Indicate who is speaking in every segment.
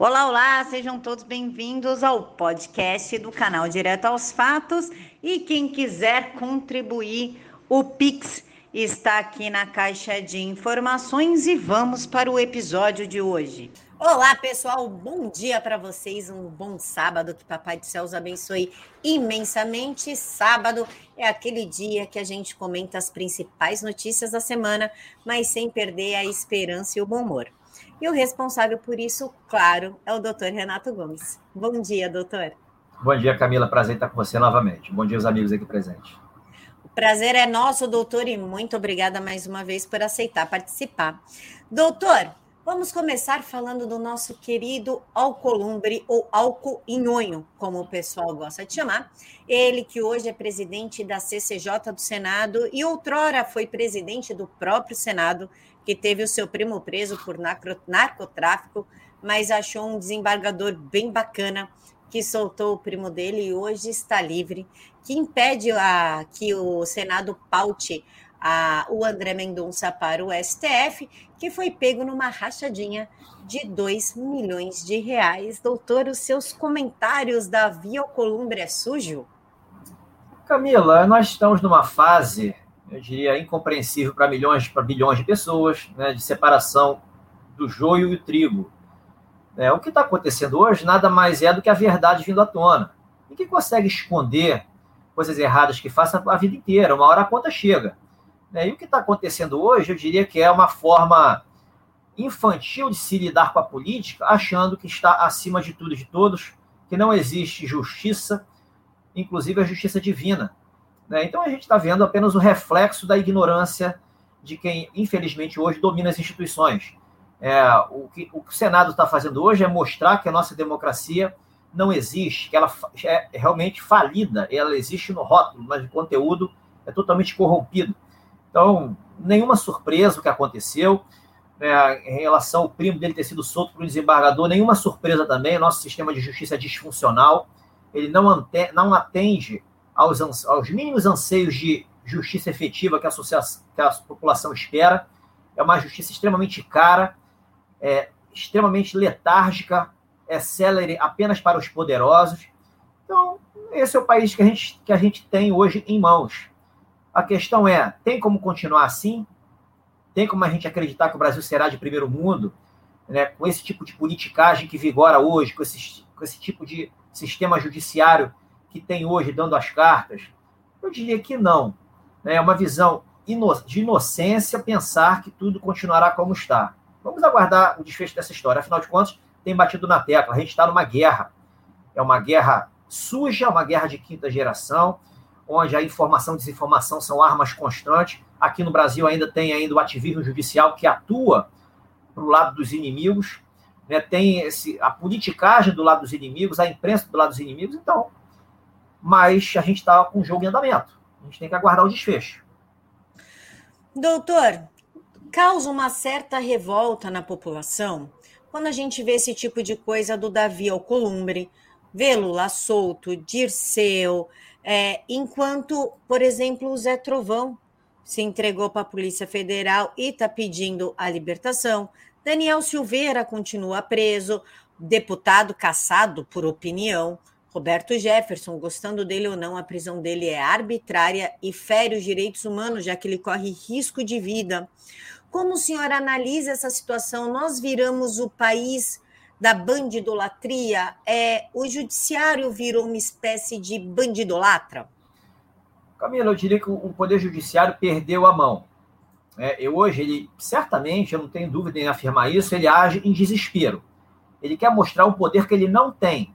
Speaker 1: Olá, olá, sejam todos bem-vindos ao podcast do canal Direto aos Fatos. E quem quiser contribuir, o Pix está aqui na caixa de informações e vamos para o episódio de hoje. Olá, pessoal, bom dia para vocês, um bom sábado, que Papai do Céu os abençoe imensamente. Sábado é aquele dia que a gente comenta as principais notícias da semana, mas sem perder a esperança e o bom humor. E o responsável por isso, claro, é o doutor Renato Gomes. Bom dia, doutor.
Speaker 2: Bom dia, Camila. Prazer estar com você novamente. Bom dia, os amigos aqui presentes.
Speaker 1: O prazer é nosso, doutor, e muito obrigada mais uma vez por aceitar participar. Doutor, vamos começar falando do nosso querido Alcolumbre, ou Alcoinhonho, como o pessoal gosta de chamar. Ele que hoje é presidente da CCJ do Senado e outrora foi presidente do próprio Senado que teve o seu primo preso por narcotráfico, mas achou um desembargador bem bacana que soltou o primo dele e hoje está livre, que impede a, que o Senado paute a, o André Mendonça para o STF, que foi pego numa rachadinha de 2 milhões de reais. Doutor, os seus comentários da Via Columbre é sujo?
Speaker 2: Camila, nós estamos numa fase eu diria, incompreensível para milhões, para bilhões de pessoas, né, de separação do joio e o trigo. É, o que está acontecendo hoje nada mais é do que a verdade vindo à tona. Ninguém consegue esconder coisas erradas que faça a vida inteira, uma hora a conta chega. É, e o que está acontecendo hoje, eu diria que é uma forma infantil de se lidar com a política, achando que está acima de tudo e de todos, que não existe justiça, inclusive a justiça divina. Né? Então a gente está vendo apenas o reflexo da ignorância de quem, infelizmente, hoje domina as instituições. É, o, que, o que o Senado está fazendo hoje é mostrar que a nossa democracia não existe, que ela é realmente falida, ela existe no rótulo, mas o conteúdo é totalmente corrompido. Então, nenhuma surpresa o que aconteceu. É, em relação ao primo dele ter sido solto por um desembargador, nenhuma surpresa também. Nosso sistema de justiça é disfuncional, ele não, ante, não atende aos, aos mínimos anseios de justiça efetiva que a, que a população espera. É uma justiça extremamente cara, é, extremamente letárgica, é célere apenas para os poderosos. Então, esse é o país que a gente, que a gente tem hoje em mãos. A questão é: tem como continuar assim? Tem como a gente acreditar que o Brasil será de primeiro mundo, né, com esse tipo de politicagem que vigora hoje, com esse, com esse tipo de sistema judiciário que tem hoje dando as cartas? Eu diria que não. É uma visão de inocência pensar que tudo continuará como está. Vamos aguardar o desfecho dessa história. Afinal de contas, tem batido na tecla. A gente está numa guerra. É uma guerra suja, uma guerra de quinta geração, onde a informação e desinformação são armas constantes. Aqui no Brasil ainda tem ainda o ativismo judicial que atua para o lado dos inimigos. Né? Tem esse, a politicagem do lado dos inimigos, a imprensa do lado dos inimigos. Então, mas a gente está com o jogo em andamento. A gente tem que aguardar o desfecho.
Speaker 1: Doutor, causa uma certa revolta na população quando a gente vê esse tipo de coisa do Davi Alcolumbre, vê Lula solto, Dirceu, é, enquanto, por exemplo, o Zé Trovão se entregou para a Polícia Federal e está pedindo a libertação. Daniel Silveira continua preso, deputado caçado por opinião. Roberto Jefferson, gostando dele ou não, a prisão dele é arbitrária e fere os direitos humanos, já que ele corre risco de vida. Como o senhor analisa essa situação? Nós viramos o país da bandidolatria? É, o judiciário virou uma espécie de bandidolatra?
Speaker 2: Camila, eu diria que o Poder Judiciário perdeu a mão. É, eu, hoje, ele, certamente, eu não tenho dúvida em afirmar isso, ele age em desespero. Ele quer mostrar um poder que ele não tem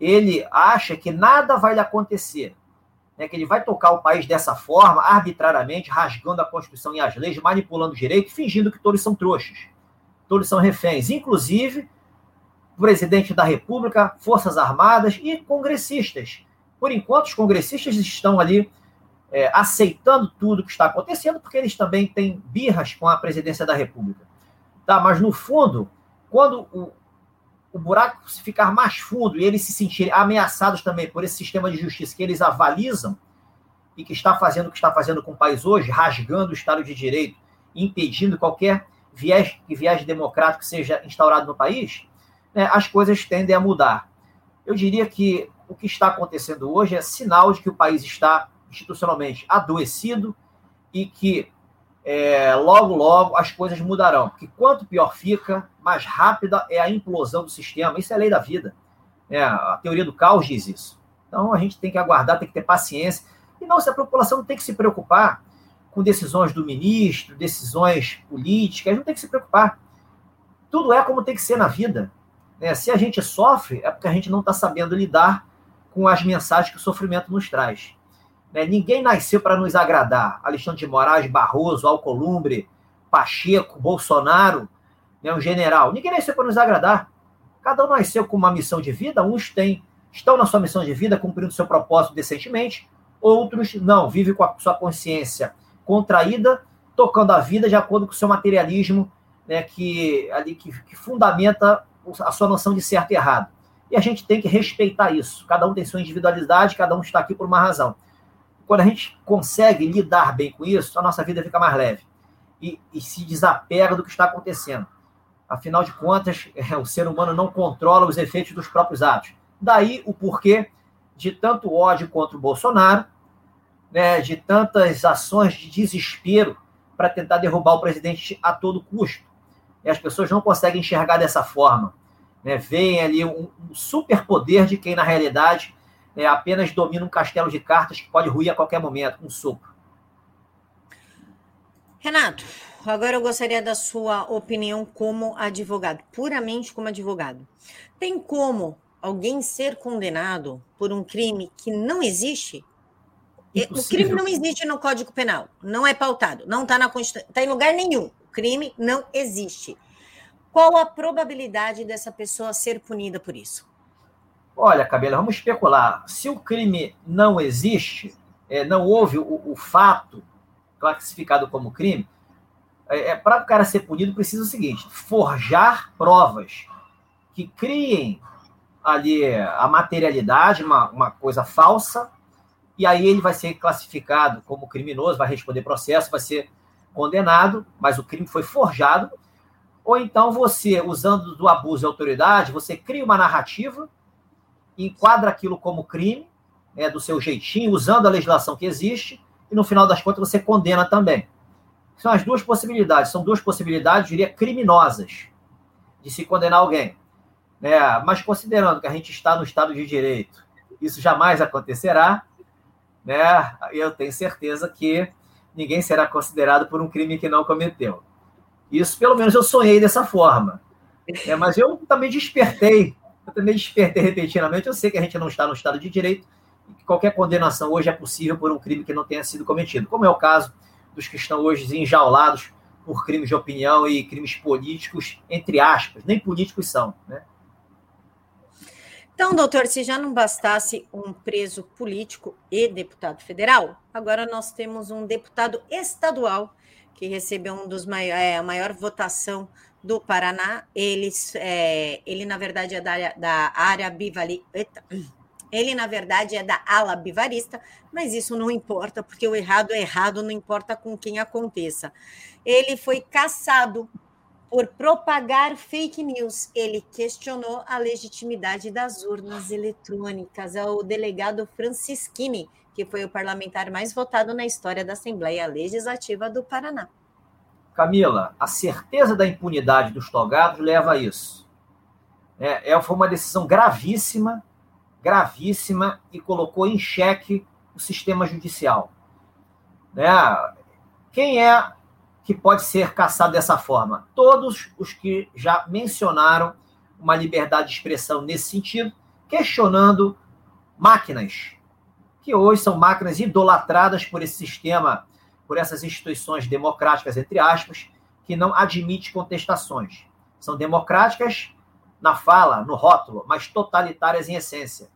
Speaker 2: ele acha que nada vai lhe acontecer, né, que ele vai tocar o país dessa forma, arbitrariamente, rasgando a Constituição e as leis, manipulando o direito, fingindo que todos são trouxas, todos são reféns, inclusive presidente da República, Forças Armadas e congressistas. Por enquanto, os congressistas estão ali é, aceitando tudo que está acontecendo, porque eles também têm birras com a presidência da República. Tá, mas no fundo, quando o, o buraco se ficar mais fundo e eles se sentirem ameaçados também por esse sistema de justiça que eles avalizam e que está fazendo o que está fazendo com o país hoje, rasgando o Estado de Direito, impedindo qualquer viés, viés democrático seja instaurado no país, né, as coisas tendem a mudar. Eu diria que o que está acontecendo hoje é sinal de que o país está institucionalmente adoecido e que é, logo, logo as coisas mudarão. Porque quanto pior fica, mais rápida é a implosão do sistema. Isso é lei da vida. É, a teoria do caos diz isso. Então a gente tem que aguardar, tem que ter paciência. E não, se a população não tem que se preocupar com decisões do ministro, decisões políticas, não tem que se preocupar. Tudo é como tem que ser na vida. Né? Se a gente sofre, é porque a gente não está sabendo lidar com as mensagens que o sofrimento nos traz. Né? Ninguém nasceu para nos agradar. Alexandre de Moraes, Barroso, Alcolumbre, Pacheco, Bolsonaro, né? um general. Ninguém nasceu para nos agradar. Cada um nasceu com uma missão de vida. Uns têm, estão na sua missão de vida, cumprindo seu propósito decentemente. Outros não, vivem com a sua consciência contraída, tocando a vida de acordo com o seu materialismo, né, que, ali, que, que fundamenta a sua noção de certo e errado. E a gente tem que respeitar isso. Cada um tem sua individualidade, cada um está aqui por uma razão. Quando a gente consegue lidar bem com isso, a nossa vida fica mais leve e, e se desapega do que está acontecendo. Afinal de contas, é, o ser humano não controla os efeitos dos próprios atos. Daí o porquê de tanto ódio contra o Bolsonaro, né, de tantas ações de desespero para tentar derrubar o presidente a todo custo. E as pessoas não conseguem enxergar dessa forma. Né? Veem ali um, um superpoder de quem, na realidade, é, apenas domina um castelo de cartas que pode ruir a qualquer momento, um sopro.
Speaker 1: Renato, agora eu gostaria da sua opinião como advogado, puramente como advogado. Tem como alguém ser condenado por um crime que não existe? Impossível. O crime não existe no Código Penal, não é pautado, não está na Constituição, está em lugar nenhum crime não existe. Qual a probabilidade dessa pessoa ser punida por isso?
Speaker 2: Olha, Cabela, vamos especular. Se o crime não existe, é, não houve o, o, fato classificado como crime, é, é para o cara ser punido precisa o seguinte: forjar provas que criem ali a materialidade, uma, uma coisa falsa, e aí ele vai ser classificado como criminoso, vai responder processo, vai ser condenado, mas o crime foi forjado, ou então você, usando do abuso de autoridade, você cria uma narrativa, enquadra aquilo como crime, né, do seu jeitinho, usando a legislação que existe, e no final das contas você condena também. São as duas possibilidades, são duas possibilidades, diria, criminosas de se condenar alguém. Né? Mas considerando que a gente está no Estado de Direito, isso jamais acontecerá, né? eu tenho certeza que ninguém será considerado por um crime que não cometeu. Isso, pelo menos, eu sonhei dessa forma. É, mas eu também despertei, eu também despertei repetidamente. Eu sei que a gente não está no Estado de Direito e que qualquer condenação hoje é possível por um crime que não tenha sido cometido, como é o caso dos que estão hoje enjaulados por crimes de opinião e crimes políticos, entre aspas, nem políticos são, né?
Speaker 1: Então, doutor, se já não bastasse um preso político e deputado federal, agora nós temos um deputado estadual que recebeu um dos maiores, é, a maior votação do Paraná. Ele, é, ele na verdade, é da, da área bivali. Ele, na verdade, é da ala bivarista, mas isso não importa, porque o errado é errado, não importa com quem aconteça. Ele foi caçado por propagar fake news. Ele questionou a legitimidade das urnas eletrônicas ao delegado Francisquini, que foi o parlamentar mais votado na história da Assembleia Legislativa do Paraná.
Speaker 2: Camila, a certeza da impunidade dos togados leva a isso. É, é, foi uma decisão gravíssima, gravíssima, e colocou em xeque o sistema judicial. Né? Quem é que pode ser caçado dessa forma? Todos os que já mencionaram uma liberdade de expressão nesse sentido, questionando máquinas, que hoje são máquinas idolatradas por esse sistema, por essas instituições democráticas, entre aspas, que não admite contestações. São democráticas na fala, no rótulo, mas totalitárias em essência.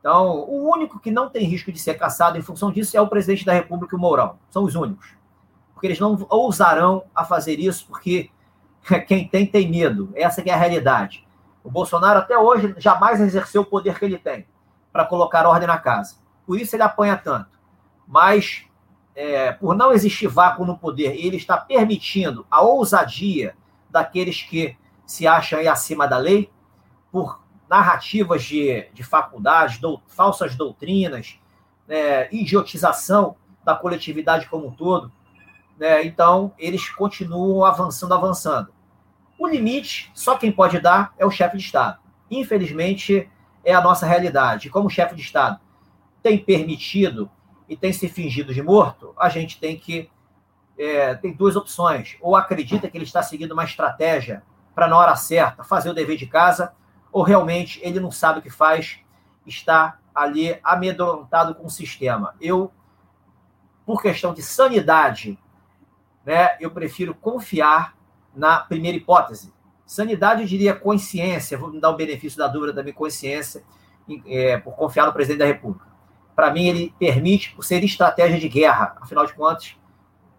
Speaker 2: Então, o único que não tem risco de ser caçado em função disso é o presidente da República o Mourão. São os únicos porque eles não ousarão a fazer isso, porque quem tem, tem medo. Essa é a realidade. O Bolsonaro até hoje jamais exerceu o poder que ele tem para colocar ordem na casa. Por isso ele apanha tanto. Mas, é, por não existir vácuo no poder, ele está permitindo a ousadia daqueles que se acham acima da lei, por narrativas de, de faculdades, do, falsas doutrinas, né, idiotização da coletividade como um todo. Né, então, eles continuam avançando, avançando. O limite, só quem pode dar é o chefe de Estado. Infelizmente, é a nossa realidade. Como o chefe de Estado tem permitido e tem se fingido de morto, a gente tem que. É, tem duas opções. Ou acredita que ele está seguindo uma estratégia para, na hora certa, fazer o dever de casa, ou realmente ele não sabe o que faz, está ali amedrontado com o sistema. Eu, por questão de sanidade, né, eu prefiro confiar na primeira hipótese. Sanidade, eu diria consciência, vou me dar o benefício da dúvida da minha consciência, é, por confiar no presidente da República. Para mim, ele permite, por ser estratégia de guerra, afinal de contas,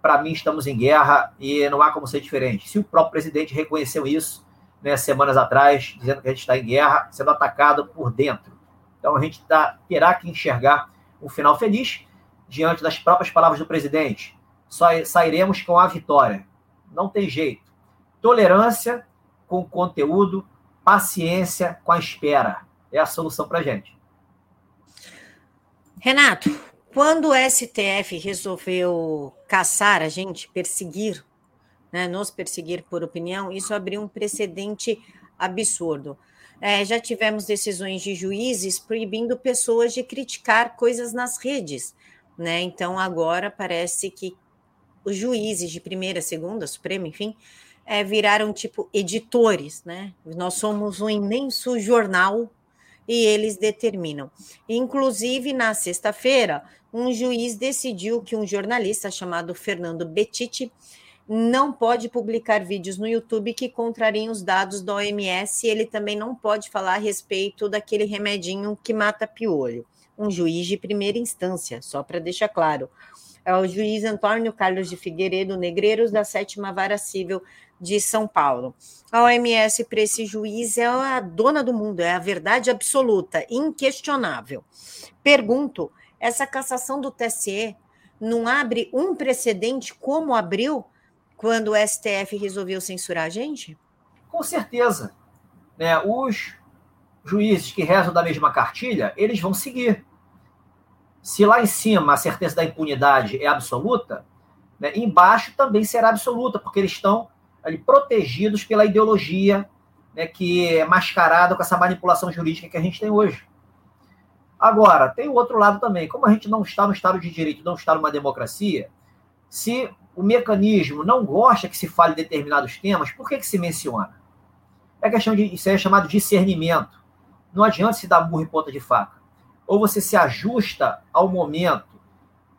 Speaker 2: para mim, estamos em guerra e não há como ser diferente. Se o próprio presidente reconheceu isso né, semanas atrás, dizendo que a gente está em guerra, sendo atacado por dentro. Então, a gente tá, terá que enxergar um final feliz diante das próprias palavras do presidente. Só sairemos com a vitória. Não tem jeito. Tolerância com conteúdo, paciência com a espera. É a solução para a gente.
Speaker 1: Renato, quando o STF resolveu caçar a gente, perseguir, né, nos perseguir por opinião, isso abriu um precedente absurdo. É, já tivemos decisões de juízes proibindo pessoas de criticar coisas nas redes. Né? Então, agora parece que os juízes de primeira, segunda, Suprema, enfim, é, viraram tipo editores. Né? Nós somos um imenso jornal e eles determinam. Inclusive, na sexta-feira, um juiz decidiu que um jornalista chamado Fernando Betiti não pode publicar vídeos no YouTube que contrariem os dados da OMS e ele também não pode falar a respeito daquele remedinho que mata piolho. Um juiz de primeira instância, só para deixar claro. É o juiz Antônio Carlos de Figueiredo Negreiros, da sétima vara civil de São Paulo. A OMS, para esse juiz, é a dona do mundo, é a verdade absoluta, inquestionável. Pergunto: essa cassação do TSE não abre um precedente como abriu quando o STF resolveu censurar a gente?
Speaker 2: Com certeza. Né, os juízes que rezam da mesma cartilha, eles vão seguir. Se lá em cima a certeza da impunidade é absoluta, né, embaixo também será absoluta, porque eles estão ali protegidos pela ideologia né, que é mascarada com essa manipulação jurídica que a gente tem hoje. Agora, tem o outro lado também. Como a gente não está no Estado de Direito, não está numa democracia, se o mecanismo não gosta que se fale determinados temas, por que, que se menciona? É questão de. Isso é chamado discernimento. Não adianta se dar burro em ponta de faca. Ou você se ajusta ao momento,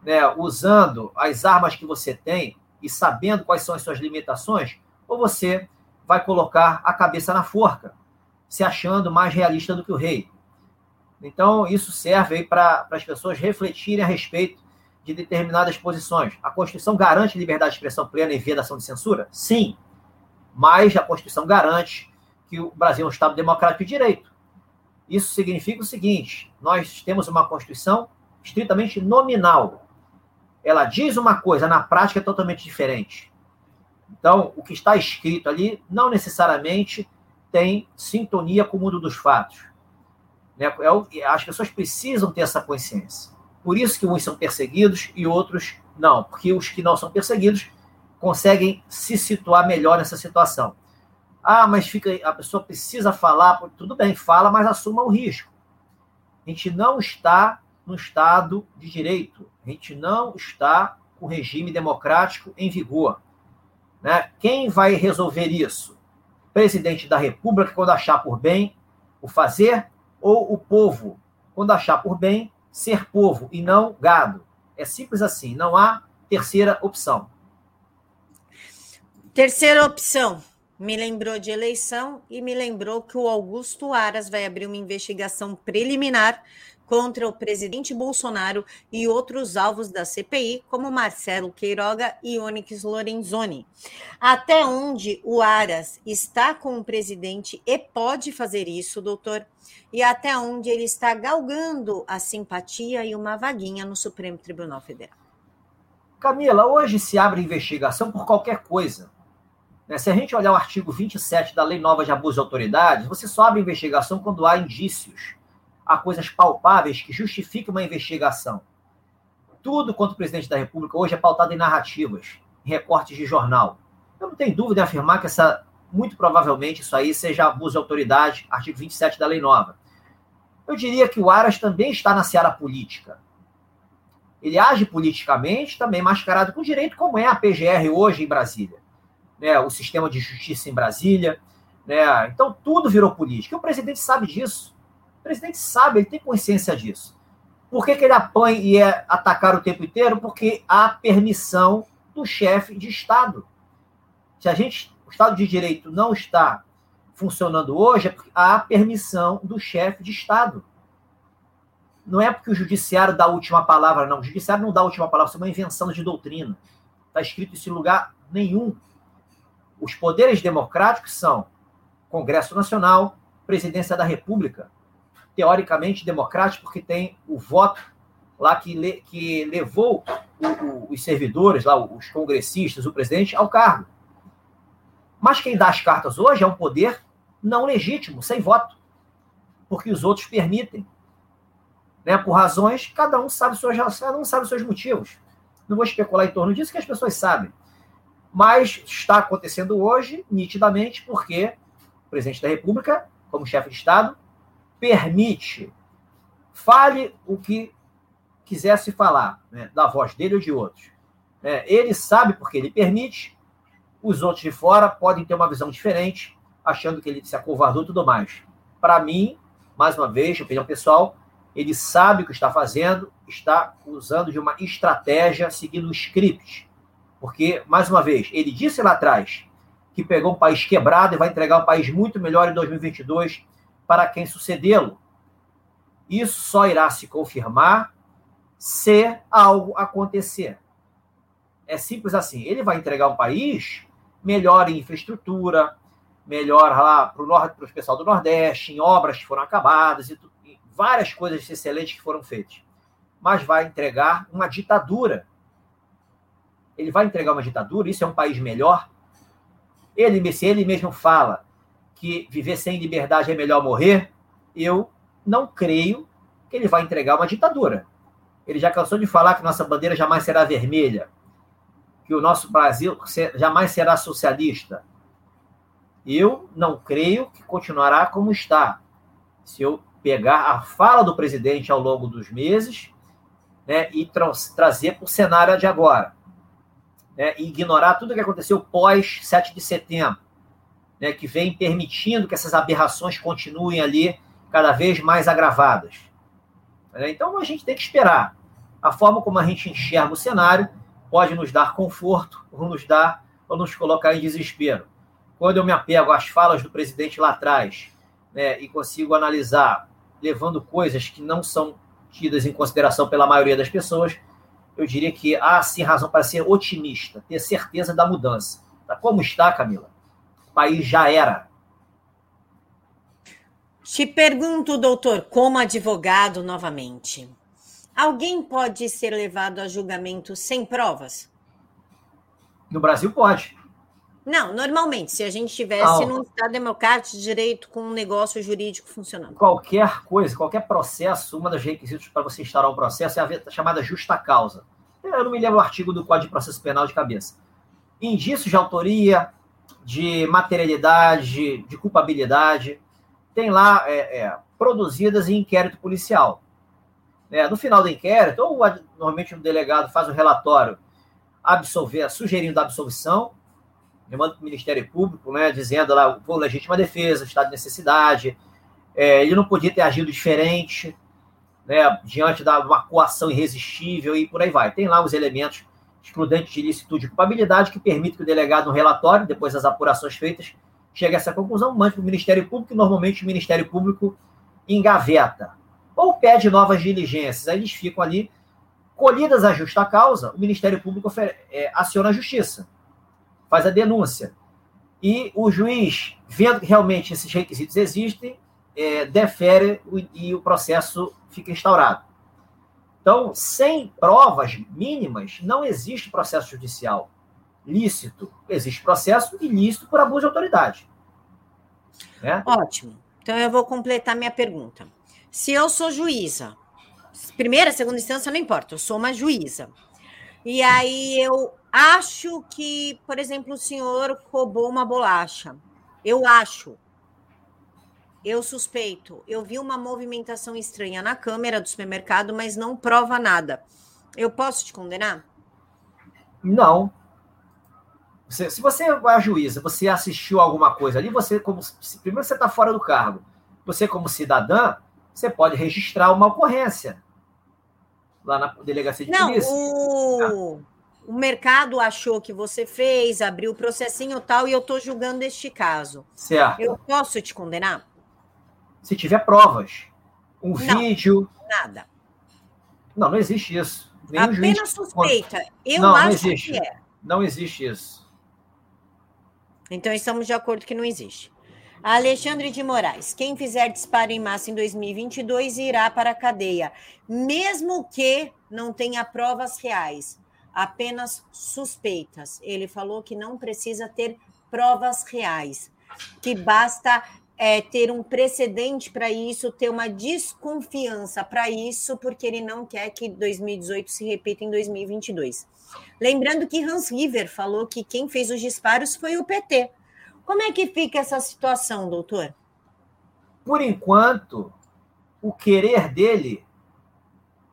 Speaker 2: né, usando as armas que você tem e sabendo quais são as suas limitações, ou você vai colocar a cabeça na forca, se achando mais realista do que o rei. Então, isso serve para as pessoas refletirem a respeito de determinadas posições. A Constituição garante liberdade de expressão plena e vedação de censura? Sim. Mas a Constituição garante que o Brasil é um Estado democrático de direito. Isso significa o seguinte: nós temos uma Constituição estritamente nominal. Ela diz uma coisa, na prática é totalmente diferente. Então, o que está escrito ali não necessariamente tem sintonia com o mundo dos fatos. Né? É as pessoas precisam ter essa consciência. Por isso que uns são perseguidos e outros não, porque os que não são perseguidos conseguem se situar melhor nessa situação. Ah, mas fica, a pessoa precisa falar, tudo bem, fala, mas assuma o risco. A gente não está no Estado de Direito, a gente não está com o regime democrático em vigor. Né? Quem vai resolver isso? Presidente da República, quando achar por bem o fazer, ou o povo, quando achar por bem ser povo e não gado. É simples assim, não há terceira opção.
Speaker 1: Terceira opção, me lembrou de eleição e me lembrou que o Augusto Aras vai abrir uma investigação preliminar contra o presidente Bolsonaro e outros alvos da CPI, como Marcelo Queiroga e Onyx Lorenzoni. Até onde o Aras está com o presidente e pode fazer isso, doutor? E até onde ele está galgando a simpatia e uma vaguinha no Supremo Tribunal Federal?
Speaker 2: Camila, hoje se abre investigação por qualquer coisa. Né? Se a gente olhar o artigo 27 da Lei Nova de Abuso de Autoridade, você só abre investigação quando há indícios, há coisas palpáveis que justifiquem uma investigação. Tudo quanto o presidente da República hoje é pautado em narrativas, em recortes de jornal. Eu não tenho dúvida em afirmar que essa, muito provavelmente isso aí seja abuso de autoridade, artigo 27 da Lei Nova. Eu diria que o Aras também está na seara política. Ele age politicamente, também mascarado com direito, como é a PGR hoje em Brasília. Né, o sistema de justiça em Brasília. Né, então, tudo virou política. E o presidente sabe disso. O presidente sabe, ele tem consciência disso. Por que, que ele apanha e é atacar o tempo inteiro? Porque há permissão do chefe de Estado. Se a gente, o Estado de Direito não está funcionando hoje, é porque há permissão do chefe de Estado. Não é porque o judiciário dá a última palavra, não. O judiciário não dá a última palavra, isso é uma invenção de doutrina. Está escrito isso em lugar nenhum. Os poderes democráticos são Congresso Nacional, Presidência da República. Teoricamente democrático, porque tem o voto lá que, le, que levou o, o, os servidores, lá, os congressistas, o presidente, ao cargo. Mas quem dá as cartas hoje é um poder não legítimo, sem voto. Porque os outros permitem né, por razões, cada um sabe suas cada um sabe seus motivos. Não vou especular em torno disso, que as pessoas sabem. Mas está acontecendo hoje, nitidamente, porque o presidente da República, como chefe de Estado, permite, fale o que quisesse falar, né, da voz dele ou de outros. É, ele sabe porque ele permite, os outros de fora podem ter uma visão diferente, achando que ele se acovardou e tudo mais. Para mim, mais uma vez, opinião pessoal, ele sabe o que está fazendo, está usando de uma estratégia, seguindo um script. Porque, mais uma vez, ele disse lá atrás que pegou um país quebrado e vai entregar um país muito melhor em 2022 para quem sucedê-lo. Isso só irá se confirmar se algo acontecer. É simples assim. Ele vai entregar um país melhor em infraestrutura, melhor lá para o pessoal do Nordeste, em obras que foram acabadas e tudo várias coisas excelentes que foram feitas, mas vai entregar uma ditadura. Ele vai entregar uma ditadura, isso é um país melhor. Ele, se ele mesmo fala que viver sem liberdade é melhor morrer, eu não creio que ele vai entregar uma ditadura. Ele já cansou de falar que nossa bandeira jamais será vermelha, que o nosso Brasil jamais será socialista. Eu não creio que continuará como está. Se eu pegar a fala do presidente ao longo dos meses né, e tra trazer para o cenário de agora. Né, e ignorar tudo o que aconteceu pós 7 de setembro, né, que vem permitindo que essas aberrações continuem ali cada vez mais agravadas. Né, então a gente tem que esperar. A forma como a gente enxerga o cenário pode nos dar conforto ou nos dar ou nos colocar em desespero. Quando eu me apego às falas do presidente lá atrás né, e consigo analisar levando coisas que não são tidas em consideração pela maioria das pessoas, eu diria que há sim razão para ser otimista, ter certeza da mudança. Tá? Como está, Camila? O país já era.
Speaker 1: Te pergunto, doutor, como advogado novamente, alguém pode ser levado a julgamento sem provas?
Speaker 2: No Brasil pode.
Speaker 1: Não, normalmente, se a gente tivesse num Estado democrático de direito com um negócio jurídico funcionando.
Speaker 2: Qualquer coisa, qualquer processo, uma das requisitos para você instaurar um processo é a chamada justa causa. Eu não me lembro o artigo do Código de Processo Penal de cabeça. Indícios de autoria, de materialidade, de culpabilidade, tem lá é, é, produzidas em inquérito policial. É, no final do inquérito, ou normalmente um delegado faz o um relatório absolver, sugerindo a absolvição, demanda para o Ministério Público, né, dizendo lá, por legítima defesa, estado de necessidade, é, ele não podia ter agido diferente, né, diante da uma coação irresistível e por aí vai. Tem lá os elementos excludentes de licitude e culpabilidade que permite que o delegado, no relatório, depois das apurações feitas, chegue a essa conclusão, mande para o Ministério Público, e normalmente o Ministério Público engaveta ou pede novas diligências. Aí eles ficam ali, colhidas a justa causa, o Ministério Público é, aciona a justiça faz a denúncia. E o juiz, vendo que realmente esses requisitos existem, é, defere o, e o processo fica instaurado. Então, sem provas mínimas, não existe processo judicial. lícito. Existe processo ilícito por abuso de autoridade.
Speaker 1: Né? Ótimo. Então eu vou completar minha pergunta. Se eu sou juíza, primeira, segunda instância, não importa, eu sou uma juíza. E aí eu acho que, por exemplo, o senhor roubou uma bolacha. Eu acho. Eu suspeito. Eu vi uma movimentação estranha na câmera do supermercado, mas não prova nada. Eu posso te condenar?
Speaker 2: Não. Se, se você é a juíza, você assistiu alguma coisa ali, você como primeiro você está fora do cargo. Você como cidadã, você pode registrar uma ocorrência lá na delegacia de
Speaker 1: não,
Speaker 2: polícia.
Speaker 1: O... o mercado achou que você fez, abriu o processinho tal, e eu estou julgando este caso.
Speaker 2: Certo.
Speaker 1: Eu posso te condenar?
Speaker 2: Se tiver provas. Um não, vídeo.
Speaker 1: Nada.
Speaker 2: Não, não existe isso.
Speaker 1: Nenhum Apenas suspeita. Eu não, acho não
Speaker 2: existe.
Speaker 1: que é.
Speaker 2: Não existe isso.
Speaker 1: Então estamos de acordo que não existe. Alexandre de Moraes, quem fizer disparo em massa em 2022 irá para a cadeia, mesmo que não tenha provas reais, apenas suspeitas. Ele falou que não precisa ter provas reais, que basta é, ter um precedente para isso, ter uma desconfiança para isso, porque ele não quer que 2018 se repita em 2022. Lembrando que Hans River falou que quem fez os disparos foi o PT. Como é que fica essa situação, doutor?
Speaker 2: Por enquanto, o querer dele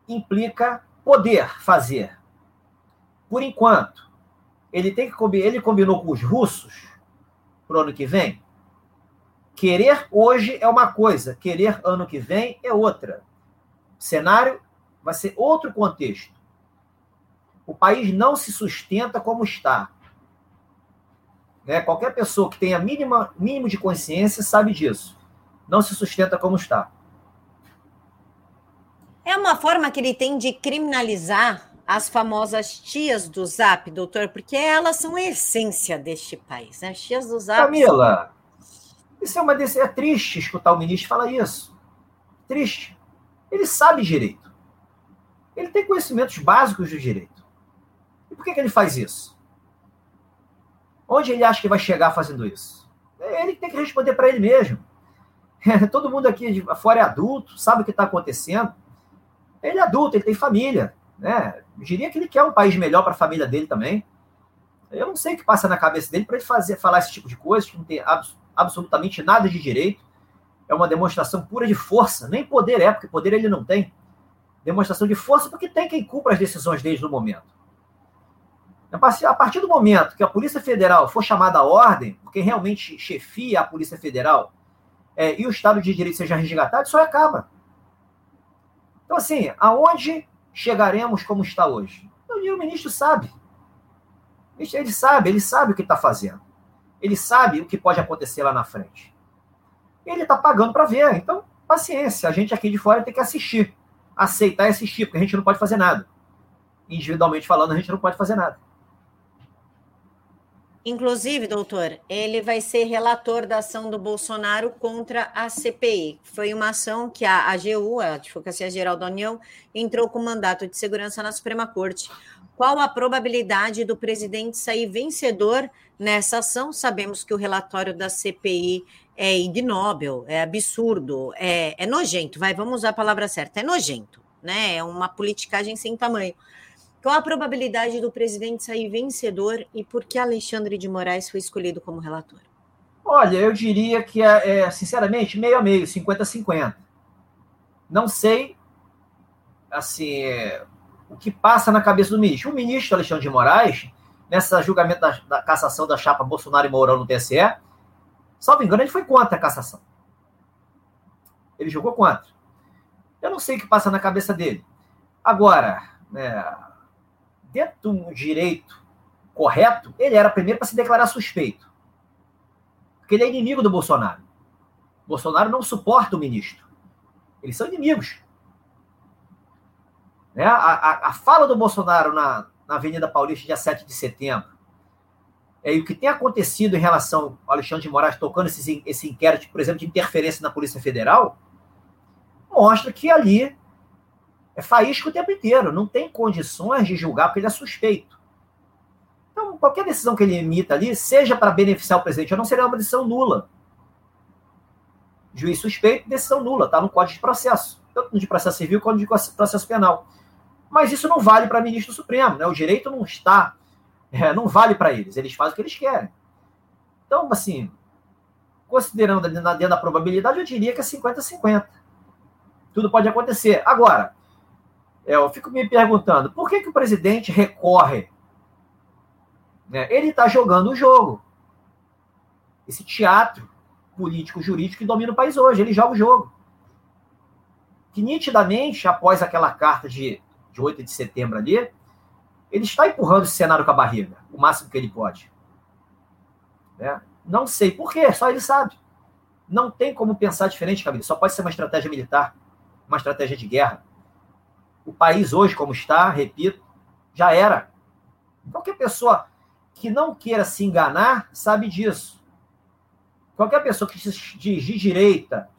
Speaker 2: implica poder fazer. Por enquanto, ele tem que ele combinou com os russos para o ano que vem. Querer hoje é uma coisa, querer ano que vem é outra. O cenário vai ser outro contexto. O país não se sustenta como está. Né? Qualquer pessoa que tenha mínima, mínimo de consciência sabe disso. Não se sustenta como está.
Speaker 1: É uma forma que ele tem de criminalizar as famosas tias do Zap, doutor, porque elas são a essência deste país. Né? As tias do Zap.
Speaker 2: Camila, isso é uma é triste escutar o ministro falar isso. Triste. Ele sabe direito. Ele tem conhecimentos básicos do direito. E por que, que ele faz isso? Onde ele acha que vai chegar fazendo isso? Ele tem que responder para ele mesmo. Todo mundo aqui fora é adulto, sabe o que está acontecendo. Ele é adulto, ele tem família. Né? Eu diria que ele quer um país melhor para a família dele também. Eu não sei o que passa na cabeça dele para ele fazer, falar esse tipo de coisa, que não tem abs absolutamente nada de direito. É uma demonstração pura de força. Nem poder é, porque poder ele não tem. Demonstração de força porque tem quem cumpra as decisões dele no momento. A partir do momento que a Polícia Federal for chamada à ordem, quem realmente chefia a Polícia Federal é, e o Estado de Direito seja resgatado, isso acaba. Então, assim, aonde chegaremos como está hoje? O ministro sabe. Ele sabe, ele sabe o que está fazendo. Ele sabe o que pode acontecer lá na frente. Ele está pagando para ver. Então, paciência. A gente aqui de fora tem que assistir. Aceitar e assistir, porque a gente não pode fazer nada. Individualmente falando, a gente não pode fazer nada.
Speaker 1: Inclusive, doutor, ele vai ser relator da ação do Bolsonaro contra a CPI. Foi uma ação que a AGU, a Advocacia Geral da União, entrou com mandato de segurança na Suprema Corte. Qual a probabilidade do presidente sair vencedor nessa ação? Sabemos que o relatório da CPI é ignóbil, é absurdo, é, é nojento. Vai, vamos usar a palavra certa, é nojento, né? É uma politicagem sem tamanho. Qual a probabilidade do presidente sair vencedor e por que Alexandre de Moraes foi escolhido como relator?
Speaker 2: Olha, eu diria que é, é sinceramente, meio a meio, 50-50. Não sei, assim, é, o que passa na cabeça do ministro. O ministro Alexandre de Moraes, nessa julgamento da, da cassação da chapa Bolsonaro e Mourão no TSE, salvo engano, ele foi contra a cassação. Ele jogou contra. Eu não sei o que passa na cabeça dele. Agora, né, dentro de um direito correto, ele era primeiro para se declarar suspeito. Porque ele é inimigo do Bolsonaro. O Bolsonaro não suporta o ministro. Eles são inimigos. Né? A, a, a fala do Bolsonaro na, na Avenida Paulista, dia 7 de setembro, é, e o que tem acontecido em relação ao Alexandre de Moraes tocando esse, esse inquérito, por exemplo, de interferência na Polícia Federal, mostra que ali é faísca o tempo inteiro, não tem condições de julgar porque ele é suspeito. Então, qualquer decisão que ele emita ali, seja para beneficiar o presidente ou não, será uma decisão nula. Juiz suspeito, decisão nula, está no Código de Processo, tanto de processo civil quanto de processo penal. Mas isso não vale para ministro Supremo, né? O direito não está, é, não vale para eles, eles fazem o que eles querem. Então, assim, considerando dentro da probabilidade, eu diria que é 50-50. Tudo pode acontecer. Agora, é, eu fico me perguntando, por que, que o presidente recorre? Né? Ele está jogando o jogo. Esse teatro político-jurídico que domina o país hoje. Ele joga o jogo. Que nitidamente, após aquela carta de, de 8 de setembro ali, ele está empurrando esse cenário com a barriga, o máximo que ele pode. Né? Não sei por quê, só ele sabe. Não tem como pensar diferente, Camila. Só pode ser uma estratégia militar, uma estratégia de guerra. O país hoje, como está, repito, já era. Qualquer pessoa que não queira se enganar sabe disso. Qualquer pessoa que se diz de direita,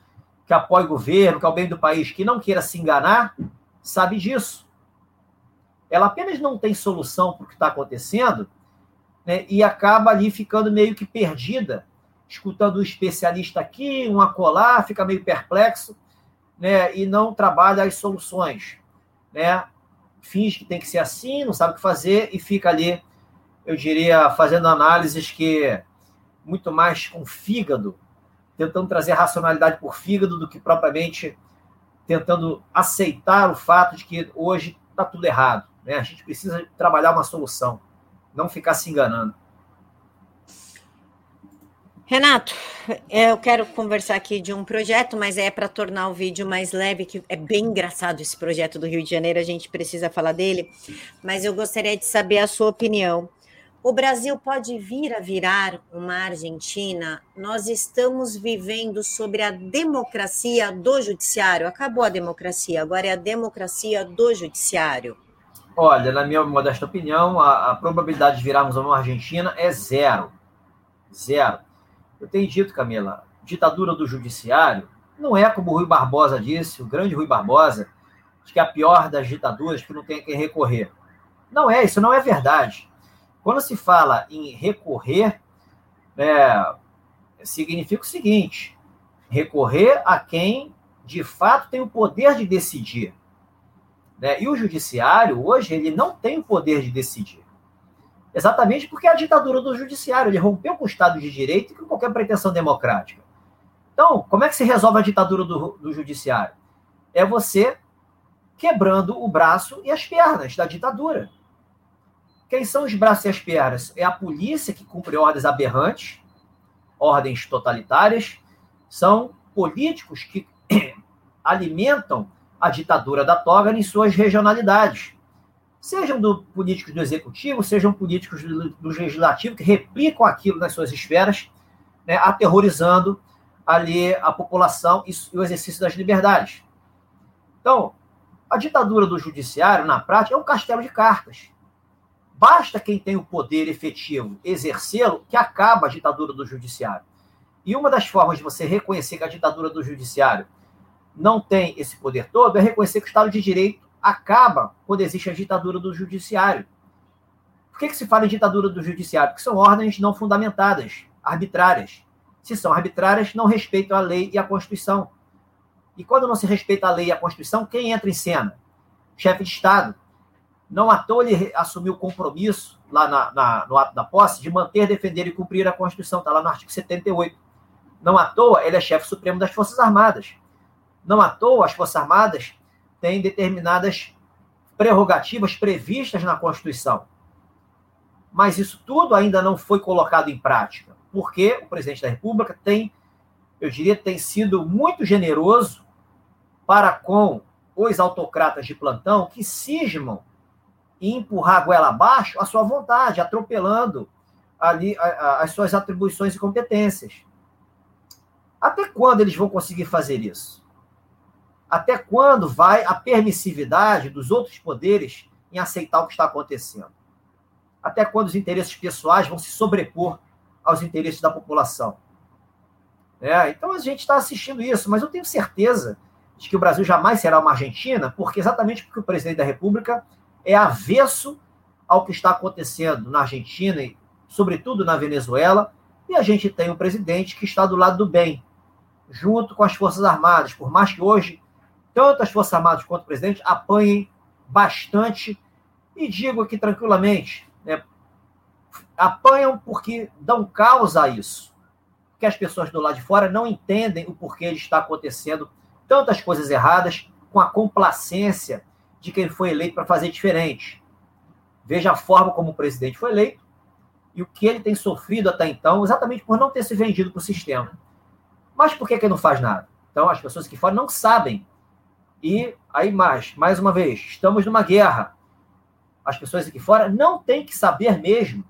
Speaker 2: que apoia o governo, que é o bem do país, que não queira se enganar, sabe disso. Ela apenas não tem solução para o que está acontecendo né, e acaba ali ficando meio que perdida, escutando um especialista aqui, um acolá, fica meio perplexo né, e não trabalha as soluções. Né? Finge que tem que ser assim, não sabe o que fazer e fica ali, eu diria, fazendo análises que muito mais com fígado, tentando trazer racionalidade por fígado do que propriamente tentando aceitar o fato de que hoje está tudo errado. Né? A gente precisa trabalhar uma solução, não ficar se enganando.
Speaker 1: Renato, eu quero conversar aqui de um projeto, mas é para tornar o vídeo mais leve, que é bem engraçado esse projeto do Rio de Janeiro, a gente precisa falar dele, mas eu gostaria de saber a sua opinião. O Brasil pode vir a virar uma Argentina? Nós estamos vivendo sobre a democracia do judiciário. Acabou a democracia, agora é a democracia do judiciário.
Speaker 2: Olha, na minha modesta opinião, a, a probabilidade de virarmos uma Argentina é zero. Zero. Eu tenho dito, Camila, ditadura do judiciário não é como o Rui Barbosa disse, o grande Rui Barbosa, de que é a pior das ditaduras que não tem a quem recorrer. Não é, isso não é verdade. Quando se fala em recorrer, é, significa o seguinte: recorrer a quem de fato tem o poder de decidir. Né? E o judiciário, hoje, ele não tem o poder de decidir. Exatamente porque é a ditadura do judiciário. Ele rompeu com o Estado de Direito e com qualquer pretensão democrática. Então, como é que se resolve a ditadura do, do judiciário? É você quebrando o braço e as pernas da ditadura. Quem são os braços e as pernas? É a polícia que cumpre ordens aberrantes, ordens totalitárias, são políticos que alimentam a ditadura da toga em suas regionalidades. Sejam do, políticos do executivo, sejam políticos do, do legislativo, que replicam aquilo nas suas esferas, né, aterrorizando ali a população e, e o exercício das liberdades. Então, a ditadura do judiciário, na prática, é um castelo de cartas. Basta quem tem o poder efetivo exercê-lo que acaba a ditadura do judiciário. E uma das formas de você reconhecer que a ditadura do judiciário não tem esse poder todo é reconhecer que o Estado de Direito acaba quando existe a ditadura do judiciário. Por que, que se fala em ditadura do judiciário? Porque são ordens não fundamentadas, arbitrárias. Se são arbitrárias, não respeitam a lei e a Constituição. E quando não se respeita a lei e a Constituição, quem entra em cena? Chefe de Estado. Não à toa ele assumiu o compromisso, lá na, na, no ato da posse, de manter, defender e cumprir a Constituição, está lá no artigo 78. Não à toa ele é chefe supremo das Forças Armadas. Não à toa as Forças Armadas têm determinadas prerrogativas previstas na Constituição. Mas isso tudo ainda não foi colocado em prática, porque o presidente da República tem, eu diria, tem sido muito generoso para com os autocratas de plantão que cismam e empurrar a goela abaixo à sua vontade, atropelando ali as suas atribuições e competências. Até quando eles vão conseguir fazer isso? Até quando vai a permissividade dos outros poderes em aceitar o que está acontecendo? Até quando os interesses pessoais vão se sobrepor aos interesses da população? É, então a gente está assistindo isso, mas eu tenho certeza de que o Brasil jamais será uma Argentina, porque exatamente porque o presidente da República é avesso ao que está acontecendo na Argentina e, sobretudo, na Venezuela, e a gente tem um presidente que está do lado do bem, junto com as Forças Armadas, por mais que hoje tanto as Forças Armadas quanto o presidente apanhem bastante, e digo aqui tranquilamente, né, apanham porque dão causa a isso. Que as pessoas do lado de fora não entendem o porquê de estar acontecendo tantas coisas erradas com a complacência de quem foi eleito para fazer diferente. Veja a forma como o presidente foi eleito e o que ele tem sofrido até então, exatamente por não ter se vendido para o sistema. Mas por que, que ele não faz nada? Então, as pessoas aqui fora não sabem. E aí, mais, mais uma vez, estamos numa guerra. As pessoas aqui fora não têm que saber mesmo.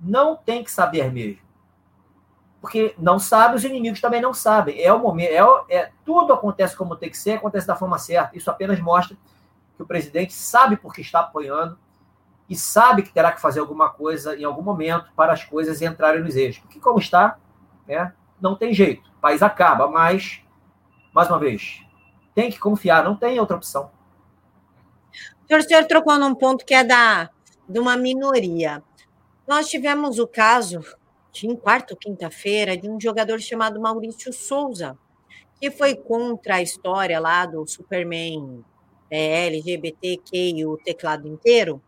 Speaker 2: Não têm que saber mesmo. Porque não sabe, os inimigos também não sabem. É o momento, é, é, tudo acontece como tem que ser, acontece da forma certa. Isso apenas mostra que o presidente sabe por que está apoiando e sabe que terá que fazer alguma coisa em algum momento para as coisas entrarem nos eixos. Porque como está, né, não tem jeito. O país acaba, mas, mais uma vez, tem que confiar, não tem outra opção.
Speaker 1: O senhor trocou num ponto que é da, de uma minoria. Nós tivemos o caso, em quarta ou quinta-feira, de um jogador chamado Maurício Souza, que foi contra a história lá do Superman é, LGBTQ e o teclado inteiro,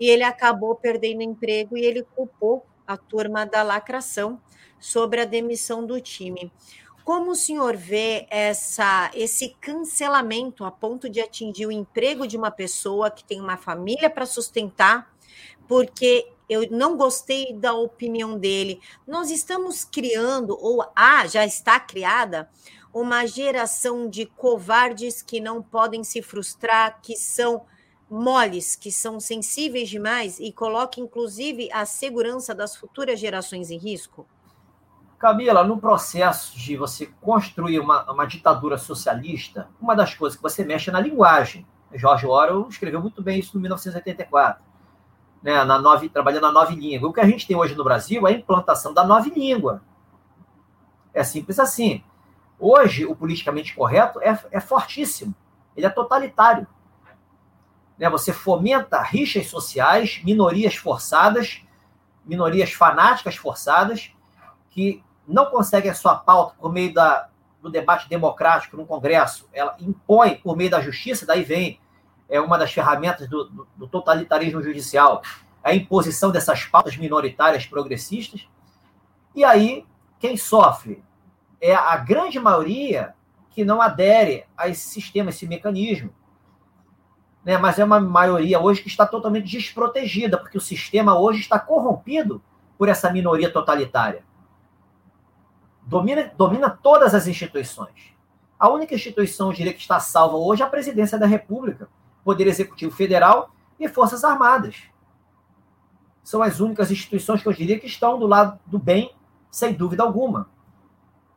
Speaker 1: e ele acabou perdendo emprego e ele culpou a turma da lacração sobre a demissão do time. Como o senhor vê essa, esse cancelamento a ponto de atingir o emprego de uma pessoa que tem uma família para sustentar, porque eu não gostei da opinião dele. Nós estamos criando, ou ah, já está criada, uma geração de covardes que não podem se frustrar, que são moles, que são sensíveis demais e colocam, inclusive, a segurança das futuras gerações em risco?
Speaker 2: Camila, no processo de você construir uma, uma ditadura socialista, uma das coisas que você mexe é na linguagem. George Orwell escreveu muito bem isso em 1984, né, na nove, trabalhando na nova língua. O que a gente tem hoje no Brasil é a implantação da nova língua. É simples assim. Hoje, o politicamente correto é, é fortíssimo. Ele é totalitário. Né, você fomenta rixas sociais, minorias forçadas, minorias fanáticas forçadas, que não consegue a sua pauta por meio da, do debate democrático no Congresso, ela impõe por meio da justiça, daí vem é uma das ferramentas do, do, do totalitarismo judicial, a imposição dessas pautas minoritárias progressistas. E aí, quem sofre é a grande maioria que não adere a esse sistema, esse mecanismo. Né? Mas é uma maioria hoje que está totalmente desprotegida, porque o sistema hoje está corrompido por essa minoria totalitária domina, domina todas as instituições. A única instituição, eu diria, que está salva hoje é a presidência da República, Poder Executivo Federal e Forças Armadas. São as únicas instituições que eu diria que estão do lado do bem, sem dúvida alguma.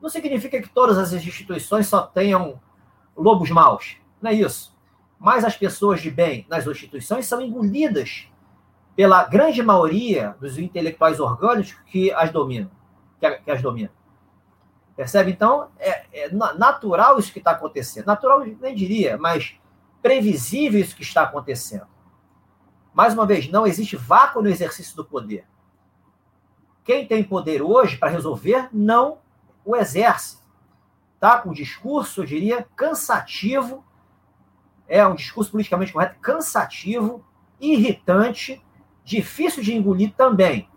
Speaker 2: Não significa que todas as instituições só tenham lobos maus. Não é isso. Mas as pessoas de bem nas instituições são engolidas pela grande maioria dos intelectuais orgânicos que as dominam. Que as dominam. Percebe? Então, é, é natural isso que está acontecendo. Natural, nem diria, mas previsível isso que está acontecendo. Mais uma vez, não existe vácuo no exercício do poder. Quem tem poder hoje para resolver, não o exerce. Tá? Com um discurso, eu diria, cansativo, é um discurso politicamente correto, cansativo, irritante, difícil de engolir também.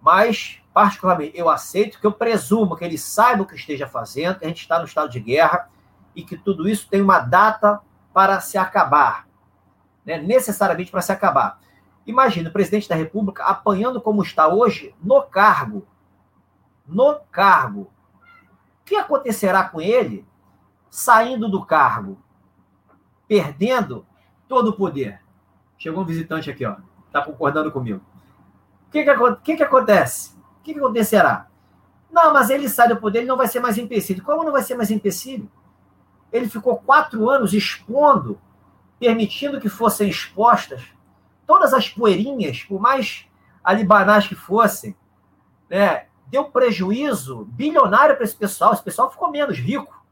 Speaker 2: Mas particularmente, eu aceito que eu presumo que ele saiba o que esteja fazendo, que a gente está no estado de guerra e que tudo isso tem uma data para se acabar, né? necessariamente para se acabar. Imagina o presidente da República apanhando como está hoje no cargo. No cargo. O que acontecerá com ele saindo do cargo? Perdendo todo o poder. Chegou um visitante aqui, ó. Está concordando comigo. O que, que, que, que acontece? Que, que acontecerá? Não, mas ele sai do poder, ele não vai ser mais empecilho. Como não vai ser mais empecilho? Ele ficou quatro anos expondo, permitindo que fossem expostas todas as poeirinhas, por mais alibanás que fossem, né? deu prejuízo bilionário para esse pessoal. Esse pessoal ficou menos rico,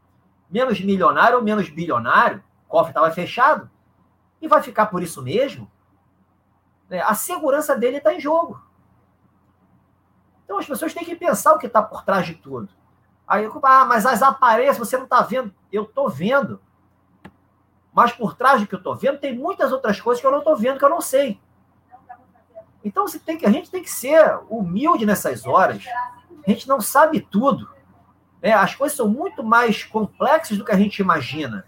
Speaker 2: menos milionário ou menos bilionário. O cofre estava fechado. E vai ficar por isso mesmo? Né? A segurança dele está em jogo. Então as pessoas têm que pensar o que está por trás de tudo. Aí, ah, mas as aparências você não está vendo. Eu estou vendo. Mas por trás do que eu estou vendo, tem muitas outras coisas que eu não estou vendo, que eu não sei. Então você tem que, a gente tem que ser humilde nessas horas. A gente não sabe tudo. Né? As coisas são muito mais complexas do que a gente imagina.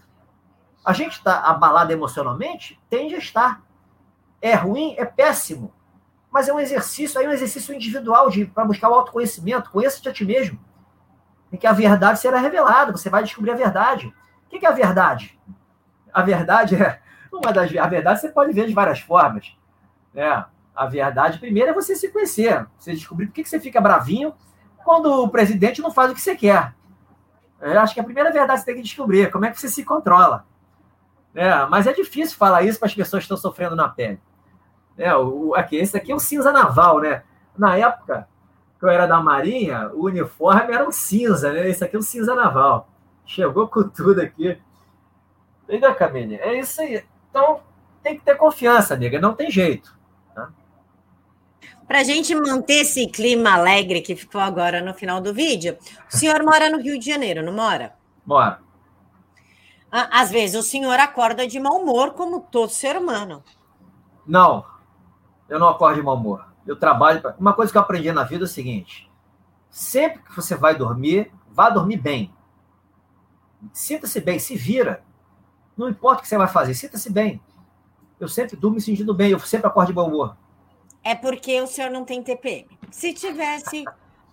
Speaker 2: A gente está abalado emocionalmente? Tende a estar. É ruim? É péssimo. Mas é um exercício, aí é um exercício individual para buscar o autoconhecimento. Conheça-te a ti mesmo. Em que a verdade será revelada, você vai descobrir a verdade. O que é a verdade? A verdade é. Uma das, a verdade você pode ver de várias formas. Né? A verdade, primeiro, é você se conhecer. Você descobrir por que você fica bravinho quando o presidente não faz o que você quer. Eu acho que a primeira verdade você tem que descobrir como é que você se controla. É, mas é difícil falar isso para as pessoas que estão sofrendo na pele. É, o, aqui, esse aqui é o cinza naval, né? Na época que eu era da Marinha, o uniforme era um cinza, né? Esse aqui é o cinza naval. Chegou com tudo aqui. Entendeu, Camille? É isso aí. Então, tem que ter confiança, amiga. Não tem jeito. Tá?
Speaker 1: Para a gente manter esse clima alegre que ficou agora no final do vídeo, o senhor mora no Rio de Janeiro, não mora?
Speaker 2: Mora.
Speaker 1: Às vezes o senhor acorda de mau humor, como todo ser humano.
Speaker 2: Não, eu não acordo de mau humor. Eu trabalho. Pra... Uma coisa que eu aprendi na vida é o seguinte: sempre que você vai dormir, vá dormir bem. Sinta-se bem, se vira. Não importa o que você vai fazer, sinta-se bem. Eu sempre durmo me sentindo bem, eu sempre acordo de bom humor.
Speaker 1: É porque o senhor não tem TPM. Se tivesse,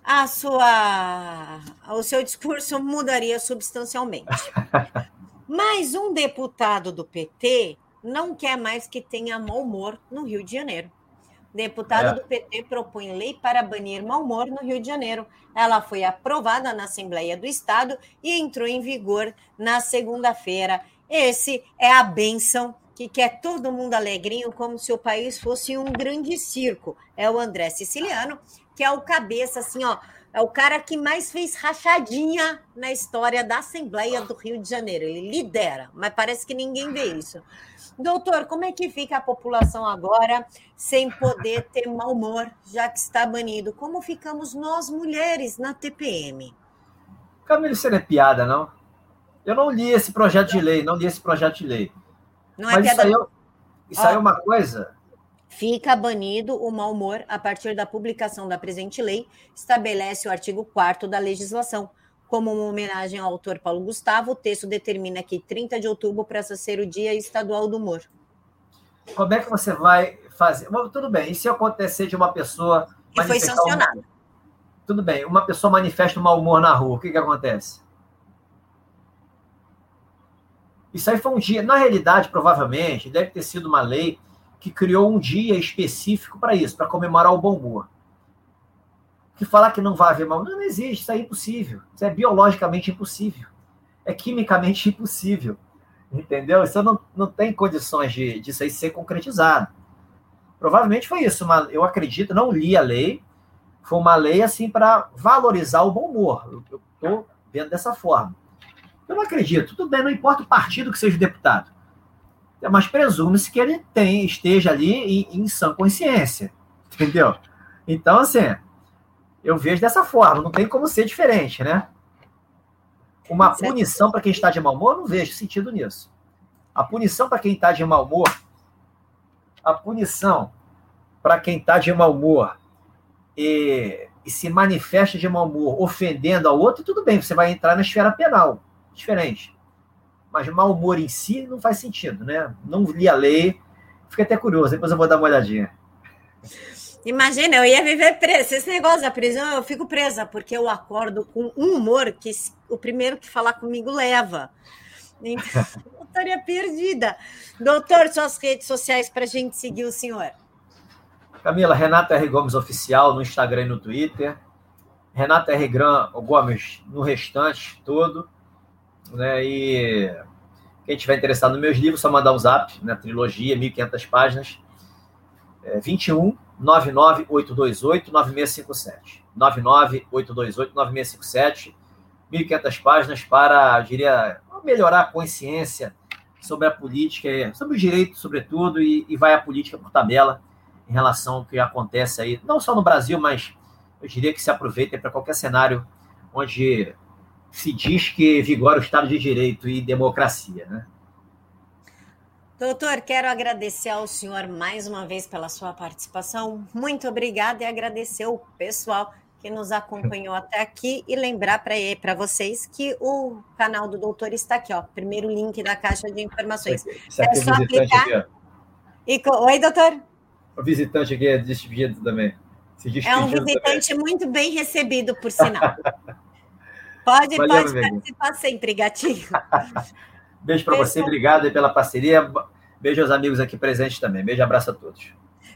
Speaker 1: a sua, o seu discurso mudaria substancialmente. Mas um deputado do PT não quer mais que tenha mau humor no Rio de Janeiro. Deputado é. do PT propõe lei para banir mau humor no Rio de Janeiro. Ela foi aprovada na Assembleia do Estado e entrou em vigor na segunda-feira. Esse é a benção que quer todo mundo alegrinho, como se o país fosse um grande circo. É o André Siciliano, que é o cabeça, assim, ó, é o cara que mais fez rachadinha na história da Assembleia do Rio de Janeiro. Ele lidera, mas parece que ninguém vê isso. Doutor, como é que fica a população agora sem poder ter mau humor, já que está banido? Como ficamos nós mulheres na TPM?
Speaker 2: Camilo, isso não é piada, não? Eu não li esse projeto de lei, não li esse projeto de lei. Não é Mas piada. Isso aí, é, isso aí é uma coisa.
Speaker 1: Fica banido o mau humor a partir da publicação da presente lei, estabelece o artigo 4 da legislação como uma homenagem ao autor Paulo Gustavo, o texto determina que 30 de outubro passa a ser o Dia Estadual do Humor.
Speaker 2: Como é que você vai fazer? Bom, tudo bem, e se acontecer de uma pessoa.
Speaker 1: E foi sancionado. Um...
Speaker 2: Tudo bem, uma pessoa manifesta um mau humor na rua, o que, que acontece? Isso aí foi um dia, na realidade, provavelmente, deve ter sido uma lei que criou um dia específico para isso, para comemorar o bom humor que falar que não vai haver mal, não, não existe, isso é impossível. Isso é biologicamente impossível. É quimicamente impossível. Entendeu? Isso não, não tem condições de, de aí ser concretizado. Provavelmente foi isso. Uma, eu acredito, não li a lei, foi uma lei assim para valorizar o bom humor. Eu estou vendo dessa forma. Eu não acredito. Tudo bem, não importa o partido que seja o deputado. Mas presume-se que ele tem, esteja ali em, em sã consciência. Entendeu? Então, assim, eu vejo dessa forma, não tem como ser diferente, né? Uma punição para quem está de mau humor, não vejo sentido nisso. A punição para quem está de mau humor, a punição para quem está de mau humor e, e, se manifesta de mau humor ofendendo ao outro, tudo bem, você vai entrar na esfera penal, diferente. Mas mau humor em si não faz sentido, né? Não li a lei, fiquei até curioso, depois eu vou dar uma olhadinha.
Speaker 1: Imagina, eu ia viver presa. Esse negócio da prisão, eu fico presa, porque eu acordo com um humor que o primeiro que falar comigo leva. Então, eu estaria perdida. Doutor, suas redes sociais para a gente seguir o senhor.
Speaker 2: Camila, Renata R. Gomes Oficial no Instagram e no Twitter. Renata R. Gomes no restante todo. Né? E quem tiver interessado nos meus livros, só mandar um zap, né? Trilogia, 1.500 páginas. É, 21 99828 9657. 99828 9657. 1.500 páginas para, diria, melhorar a consciência sobre a política, sobre o direito, sobretudo, e, e vai a política por tabela. em relação ao que acontece aí, não só no Brasil, mas eu diria que se aproveita para qualquer cenário onde se diz que vigora o Estado de Direito e democracia, né?
Speaker 1: Doutor, quero agradecer ao senhor mais uma vez pela sua participação. Muito obrigada e agradecer o pessoal que nos acompanhou até aqui e lembrar para vocês que o canal do doutor está aqui, ó, primeiro link da caixa de informações.
Speaker 2: Isso aqui é, é só clicar. Aqui,
Speaker 1: e... Oi, doutor.
Speaker 2: O visitante aqui é despedido também.
Speaker 1: é um visitante também. muito bem recebido, por sinal. pode Valeu, pode participar sempre, gatinho.
Speaker 2: Beijo para você, obrigado pela parceria. Beijo aos amigos aqui presentes também. Beijo, abraço a todos.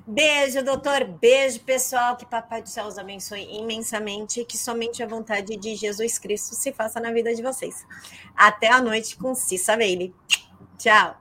Speaker 1: Beijo, doutor. Beijo, pessoal. Que Papai do Céu os abençoe imensamente e que somente a vontade de Jesus Cristo se faça na vida de vocês. Até a noite com Cissa Bailey. Tchau.